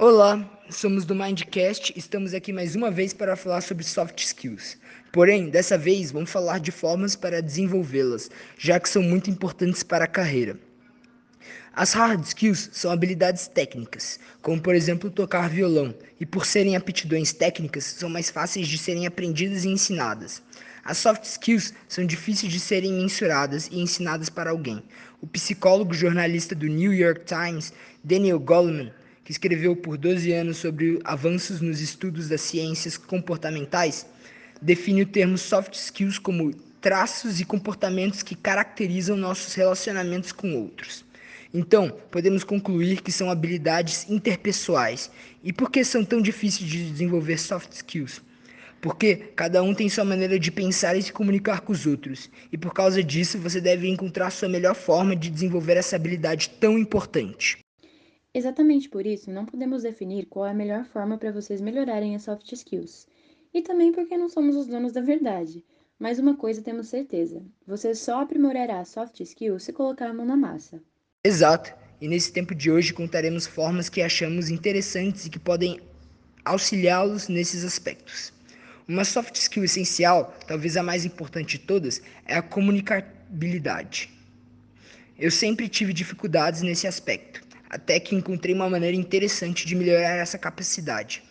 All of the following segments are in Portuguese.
Olá, somos do Mindcast, estamos aqui mais uma vez para falar sobre soft skills. Porém, dessa vez vamos falar de formas para desenvolvê-las, já que são muito importantes para a carreira. As hard skills são habilidades técnicas, como por exemplo tocar violão, e por serem aptidões técnicas, são mais fáceis de serem aprendidas e ensinadas. As soft skills são difíceis de serem mensuradas e ensinadas para alguém. O psicólogo jornalista do New York Times, Daniel Goleman, que escreveu por 12 anos sobre avanços nos estudos das ciências comportamentais, define o termo soft skills como traços e comportamentos que caracterizam nossos relacionamentos com outros. Então, podemos concluir que são habilidades interpessoais. E por que são tão difíceis de desenvolver soft skills? Porque cada um tem sua maneira de pensar e se comunicar com os outros. E por causa disso, você deve encontrar sua melhor forma de desenvolver essa habilidade tão importante. Exatamente por isso, não podemos definir qual é a melhor forma para vocês melhorarem as soft skills. E também porque não somos os donos da verdade. Mas uma coisa temos certeza: você só aprimorará soft skills se colocar a mão na massa. Exato. E nesse tempo de hoje contaremos formas que achamos interessantes e que podem auxiliá-los nesses aspectos. Uma soft skill essencial, talvez a mais importante de todas, é a comunicabilidade. Eu sempre tive dificuldades nesse aspecto até que encontrei uma maneira interessante de melhorar essa capacidade.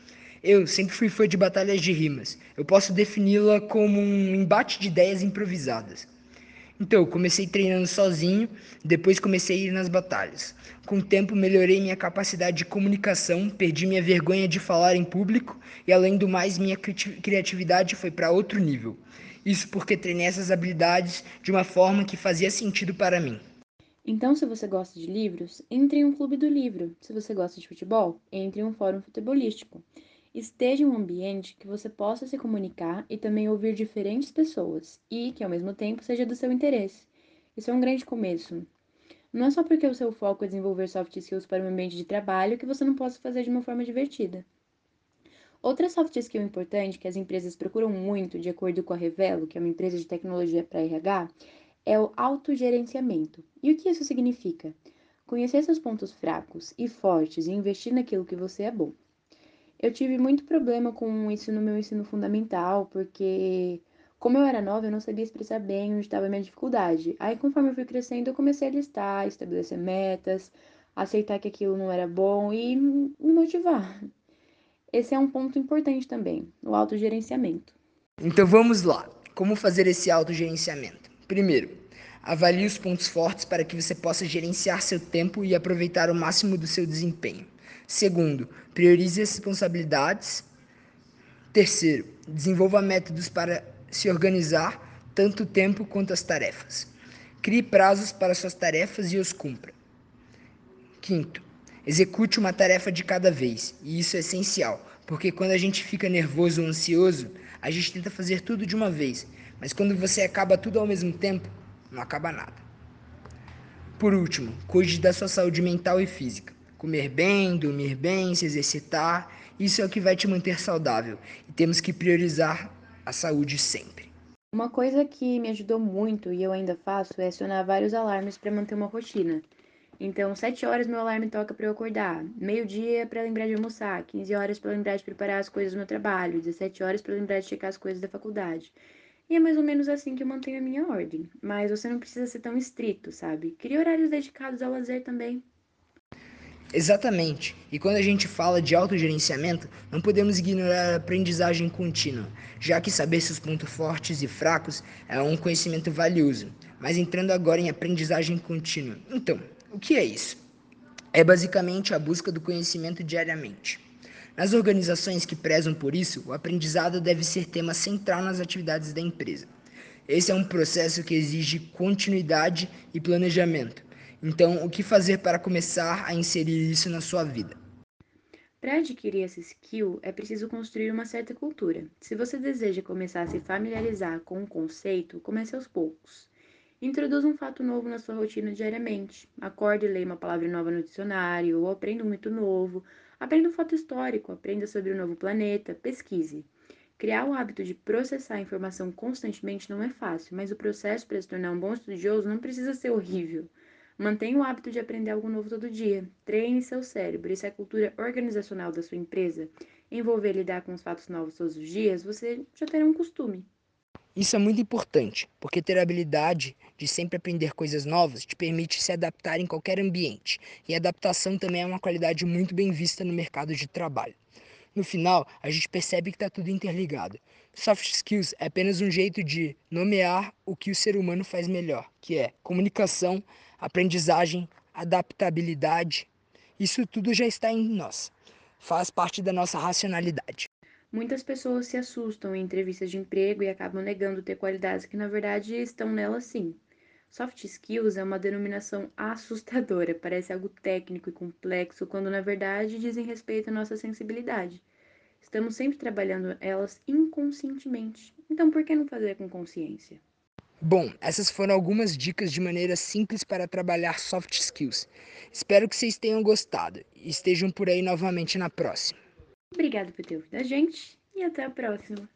Eu sempre fui fã de batalhas de rimas. Eu posso defini-la como um embate de ideias improvisadas. Então, eu comecei treinando sozinho, depois comecei a ir nas batalhas. Com o tempo, melhorei minha capacidade de comunicação, perdi minha vergonha de falar em público e, além do mais, minha criatividade foi para outro nível. Isso porque treinei essas habilidades de uma forma que fazia sentido para mim. Então, se você gosta de livros, entre em um clube do livro. Se você gosta de futebol, entre em um fórum futebolístico. Esteja em um ambiente que você possa se comunicar e também ouvir diferentes pessoas e que, ao mesmo tempo, seja do seu interesse. Isso é um grande começo. Não é só porque o seu foco é desenvolver soft skills para um ambiente de trabalho que você não possa fazer de uma forma divertida. Outra soft skill importante que as empresas procuram muito, de acordo com a Revelo, que é uma empresa de tecnologia para RH, é o autogerenciamento. E o que isso significa? Conhecer seus pontos fracos e fortes e investir naquilo que você é bom. Eu tive muito problema com isso no meu ensino fundamental, porque como eu era nova, eu não sabia expressar bem onde estava a minha dificuldade. Aí, conforme eu fui crescendo, eu comecei a listar, estabelecer metas, aceitar que aquilo não era bom e me motivar. Esse é um ponto importante também, o autogerenciamento. Então vamos lá. Como fazer esse autogerenciamento? Primeiro, avalie os pontos fortes para que você possa gerenciar seu tempo e aproveitar o máximo do seu desempenho. Segundo, priorize as responsabilidades. Terceiro, desenvolva métodos para se organizar tanto o tempo quanto as tarefas. Crie prazos para suas tarefas e os cumpra. Quinto, execute uma tarefa de cada vez, e isso é essencial, porque quando a gente fica nervoso ou ansioso, a gente tenta fazer tudo de uma vez, mas quando você acaba tudo ao mesmo tempo, não acaba nada. Por último, cuide da sua saúde mental e física. Comer bem, dormir bem, se exercitar, isso é o que vai te manter saudável e temos que priorizar a saúde sempre. Uma coisa que me ajudou muito e eu ainda faço é acionar vários alarmes para manter uma rotina. Então, 7 horas meu alarme toca para eu acordar, meio-dia para lembrar de almoçar, 15 horas para lembrar de preparar as coisas meu trabalho, 17 horas para lembrar de checar as coisas da faculdade. E é mais ou menos assim que eu mantenho a minha ordem. Mas você não precisa ser tão estrito, sabe? Crie horários dedicados ao lazer também. Exatamente. E quando a gente fala de autogerenciamento, não podemos ignorar a aprendizagem contínua, já que saber seus pontos fortes e fracos é um conhecimento valioso. Mas entrando agora em aprendizagem contínua. Então, o que é isso? É basicamente a busca do conhecimento diariamente. Nas organizações que prezam por isso, o aprendizado deve ser tema central nas atividades da empresa. Esse é um processo que exige continuidade e planejamento. Então, o que fazer para começar a inserir isso na sua vida? Para adquirir esse skill, é preciso construir uma certa cultura. Se você deseja começar a se familiarizar com um conceito, comece aos poucos. Introduza um fato novo na sua rotina diariamente. Acorde e leia uma palavra nova no dicionário, ou aprenda um mito novo, Aprenda um fato histórico, aprenda sobre o novo planeta, pesquise. Criar o hábito de processar a informação constantemente não é fácil, mas o processo para se tornar um bom estudioso não precisa ser horrível. Mantenha o hábito de aprender algo novo todo dia. Treine seu cérebro. E se a cultura organizacional da sua empresa envolver lidar com os fatos novos todos os dias, você já terá um costume. Isso é muito importante, porque ter a habilidade de sempre aprender coisas novas te permite se adaptar em qualquer ambiente, e adaptação também é uma qualidade muito bem vista no mercado de trabalho. No final, a gente percebe que está tudo interligado. Soft skills é apenas um jeito de nomear o que o ser humano faz melhor, que é comunicação, aprendizagem, adaptabilidade. Isso tudo já está em nós. Faz parte da nossa racionalidade. Muitas pessoas se assustam em entrevistas de emprego e acabam negando ter qualidades que na verdade estão nelas sim. Soft skills é uma denominação assustadora, parece algo técnico e complexo, quando na verdade dizem respeito à nossa sensibilidade. Estamos sempre trabalhando elas inconscientemente, então por que não fazer com consciência? Bom, essas foram algumas dicas de maneira simples para trabalhar soft skills. Espero que vocês tenham gostado e estejam por aí novamente na próxima. Obrigado por ter ouvido a gente e até a próxima.